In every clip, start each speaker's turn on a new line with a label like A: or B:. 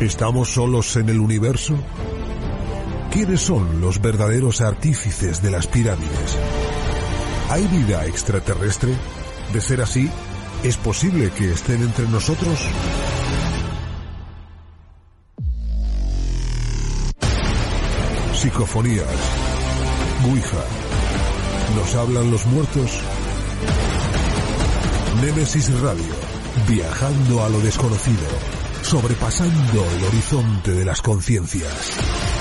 A: ¿Estamos solos en el universo? ¿Quiénes son los verdaderos artífices de las pirámides? ¿Hay vida extraterrestre? De ser así, ¿es posible que estén entre nosotros? Psicofonías. Ouija. ¿Nos hablan los muertos? Némesis Radio. Viajando a lo desconocido. Sobrepasando el horizonte de las conciencias.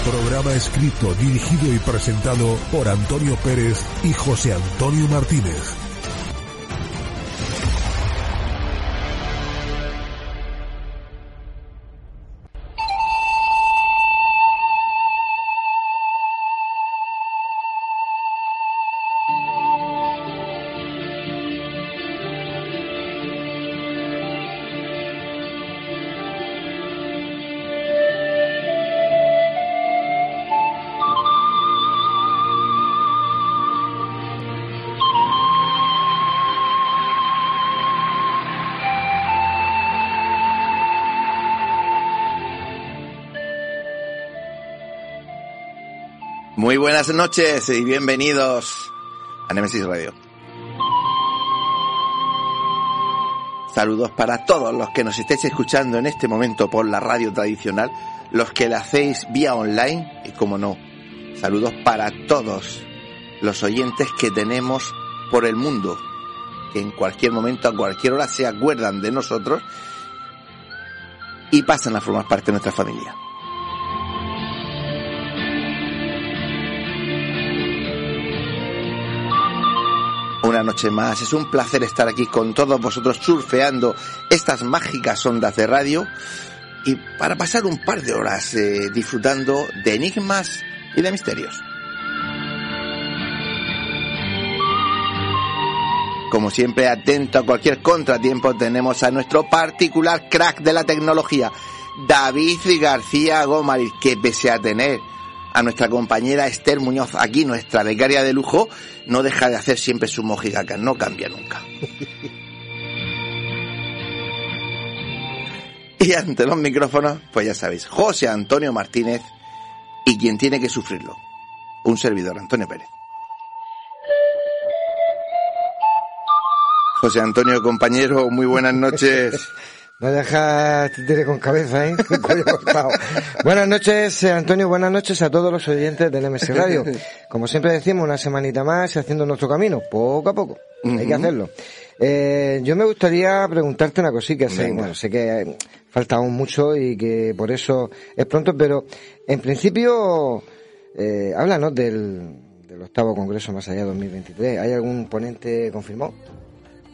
A: Programa escrito, dirigido y presentado por Antonio Pérez y José Antonio Martínez.
B: Muy buenas noches y bienvenidos a Nemesis Radio. Saludos para todos los que nos estéis escuchando en este momento por la radio tradicional, los que la hacéis vía online y como no, saludos para todos los oyentes que tenemos por el mundo, que en cualquier momento, a cualquier hora se acuerdan de nosotros y pasan a formar parte de nuestra familia. Noche más. Es un placer estar aquí con todos vosotros surfeando estas mágicas ondas de radio y para pasar un par de horas eh, disfrutando de enigmas y de misterios. Como siempre, atento a cualquier contratiempo, tenemos a nuestro particular crack de la tecnología, David García Gómez, que pese a tener a nuestra compañera Esther Muñoz, aquí nuestra becaria de lujo, no deja de hacer siempre su mojigaca, no cambia nunca. y ante los micrófonos, pues ya sabéis, José Antonio Martínez y quien tiene que sufrirlo, un servidor, Antonio Pérez. José Antonio, compañero, muy buenas noches.
C: No dejas títere con cabeza, ¿eh? buenas noches, eh, Antonio, buenas noches a todos los oyentes del MS Radio. Como siempre decimos, una semanita más haciendo nuestro camino, poco a poco. Hay que hacerlo. Eh, yo me gustaría preguntarte una cosita. Sé, bueno, sé que falta aún mucho y que por eso es pronto, pero en principio, eh, háblanos del, del octavo Congreso Más Allá 2023. ¿Hay algún ponente confirmado?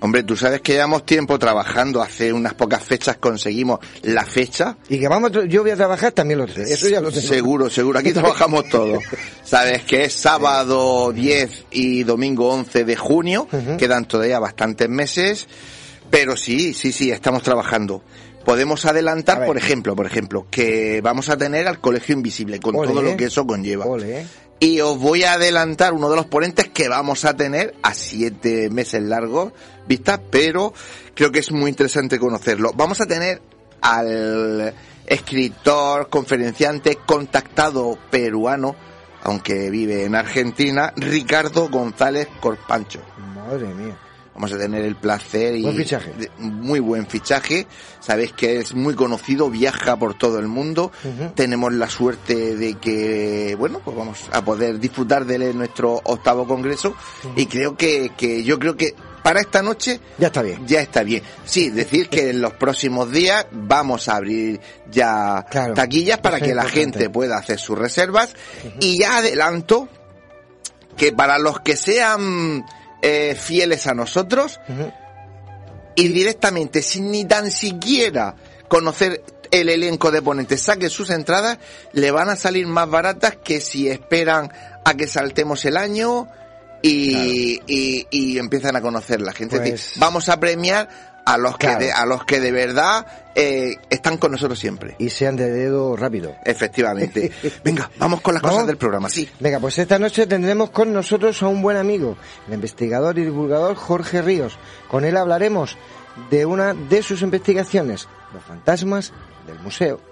B: Hombre, tú sabes que llevamos tiempo trabajando, hace unas pocas fechas conseguimos la fecha.
C: Y que vamos, yo voy a trabajar también lo sé, eso ya lo sé.
B: Seguro, seguro, aquí trabajamos todos. Sabes que es sábado 10 y domingo 11 de junio, quedan todavía bastantes meses, pero sí, sí, sí, estamos trabajando. Podemos adelantar, por ejemplo, por ejemplo, que vamos a tener al Colegio Invisible, con todo lo que eso conlleva. Y os voy a adelantar uno de los ponentes que vamos a tener a siete meses largos vista, pero creo que es muy interesante conocerlo. Vamos a tener al escritor, conferenciante, contactado peruano, aunque vive en Argentina, Ricardo González Corpancho.
C: Madre mía
B: vamos a tener el placer y
C: buen fichaje.
B: muy buen fichaje. Sabéis que es muy conocido, viaja por todo el mundo. Tenemos la suerte de que, bueno, pues vamos a poder disfrutar de él en nuestro octavo congreso y creo que, que yo creo que para esta noche
C: ya está bien.
B: Ya está bien. Sí, decir que en los próximos días vamos a abrir ya taquillas para que la gente pueda hacer sus reservas y ya adelanto que para los que sean eh, fieles a nosotros, y directamente, sin ni tan siquiera conocer el elenco de ponentes, saquen sus entradas, le van a salir más baratas que si esperan a que saltemos el año y, y, y empiezan a conocer la gente. Es decir,
C: Pues-
B: vamos a premiar a los que de, a los que de verdad eh, están con nosotros siempre.
C: Y sean de dedo rápido.
B: Efectivamente. Venga, vamos con las
C: ¿Vamos?
B: cosas del programa, sí.
C: Venga, pues esta noche tendremos con nosotros a un buen amigo, el investigador y divulgador Jorge Ríos. Con él hablaremos de una de sus investigaciones, los fantasmas del museo.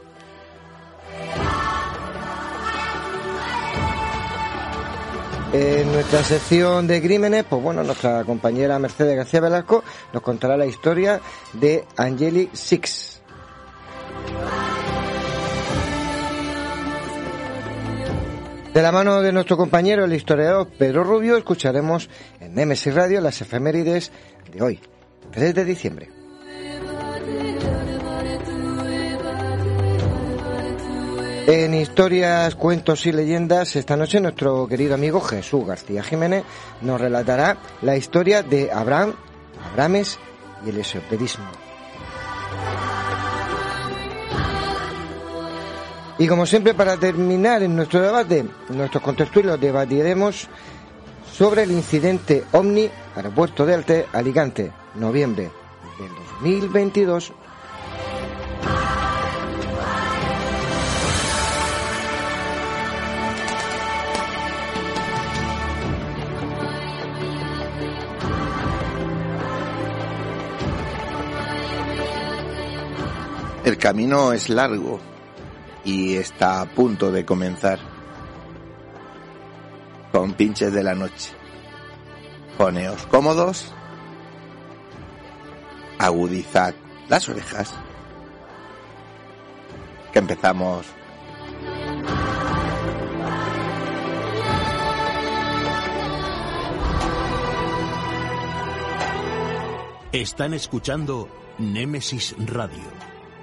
C: En nuestra sección de crímenes, pues bueno, nuestra compañera Mercedes García Velasco nos contará la historia de Angeli Six. De la mano de nuestro compañero, el historiador Pedro Rubio, escucharemos en Nemesis Radio las efemérides de hoy, 3 de diciembre. En historias, cuentos y leyendas, esta noche nuestro querido amigo Jesús García Jiménez nos relatará la historia de Abraham, Abrames y el esoterismo. Y como siempre, para terminar en nuestro debate, nuestros contertulios debatiremos sobre el incidente OVNI Aeropuerto de Alte, Alicante, noviembre del 2022.
B: El camino es largo y está a punto de comenzar. Con pinches de la noche. Poneos cómodos. Agudizad las orejas. Que empezamos.
D: Están escuchando Némesis Radio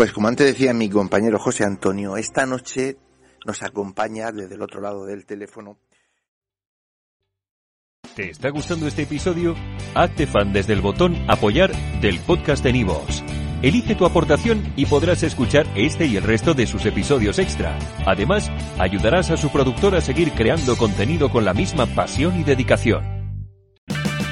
B: Pues como antes decía mi compañero José Antonio, esta noche nos acompaña desde el otro lado del teléfono.
E: ¿Te está gustando este episodio? Hazte fan desde el botón Apoyar del podcast de Nivos. Elige tu aportación y podrás escuchar este y el resto de sus episodios extra. Además, ayudarás a su productor a seguir creando contenido con la misma pasión y dedicación.